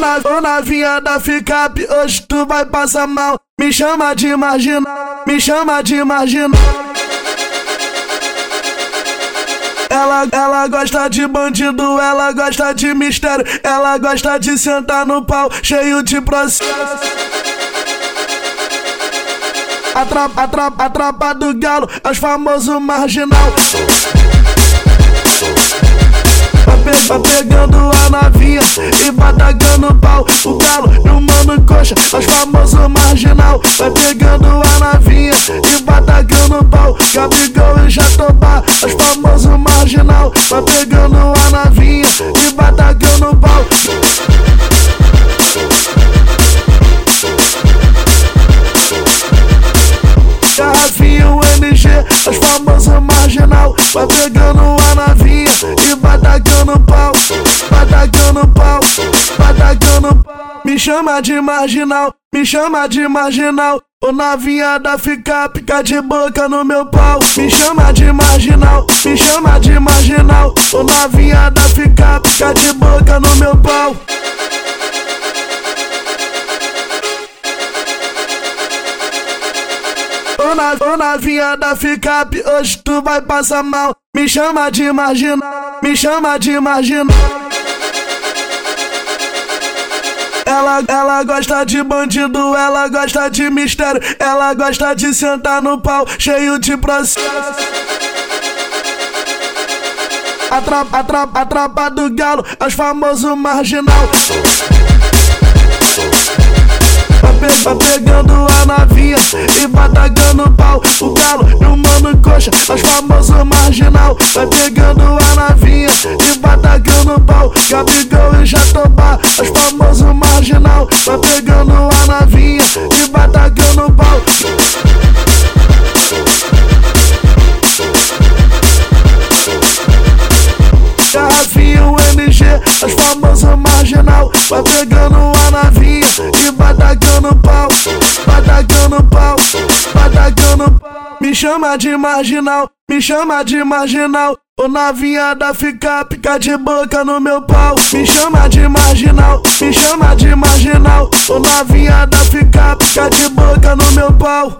Ô novinha da Ficap, hoje tu vai passar mal. Me chama de marginal, me chama de marginal. Ela, ela gosta de bandido, ela gosta de mistério, ela gosta de sentar no pau cheio de processo. A tropa, a tropa, a tropa do galo, é os famosos marginal. Tá pegando a novinha e batagando pau. O galo e o mano coxa, os famosos marginal. Vai pegando a novinha e batagando pau. Gabigol e Jatobá, os famosos marginal. Vai pegando a novinha e batagando pau. Garrafinho MG, os famosos marginal. Vai pegando Me chama de marginal, me chama de marginal. O novinha da fica pica de boca no meu pau. Me chama de marginal, me chama de marginal. O novinha da fica pica de boca no meu pau. Ô, na, ô novinha da Ficap, hoje tu vai passar mal. Me chama de marginal, me chama de marginal. Ela, gosta de bandido, ela gosta de mistério, ela gosta de sentar no pau cheio de processo. A tropa, a tropa, a tropa do galo, é os famosos marginal. Tá pegando a novinha e batagando pau. O galo e o mano coxa, os famosos marginal. Vai pegando a novinha e batagando pau. Gabigol e Jatobá, os marginal. Vai pegando a novinha e batagando pau. Garrafinho MG, os famosos marginal. Vai pegando a novinha e batagando pau. Batagando pau, batagando pau. Me chama de marginal, me chama de marginal. O novinha da fica pica de boca no meu pau. Me chama de marginal, me chama de marginal. O novinha da fica pica de boca no meu pau.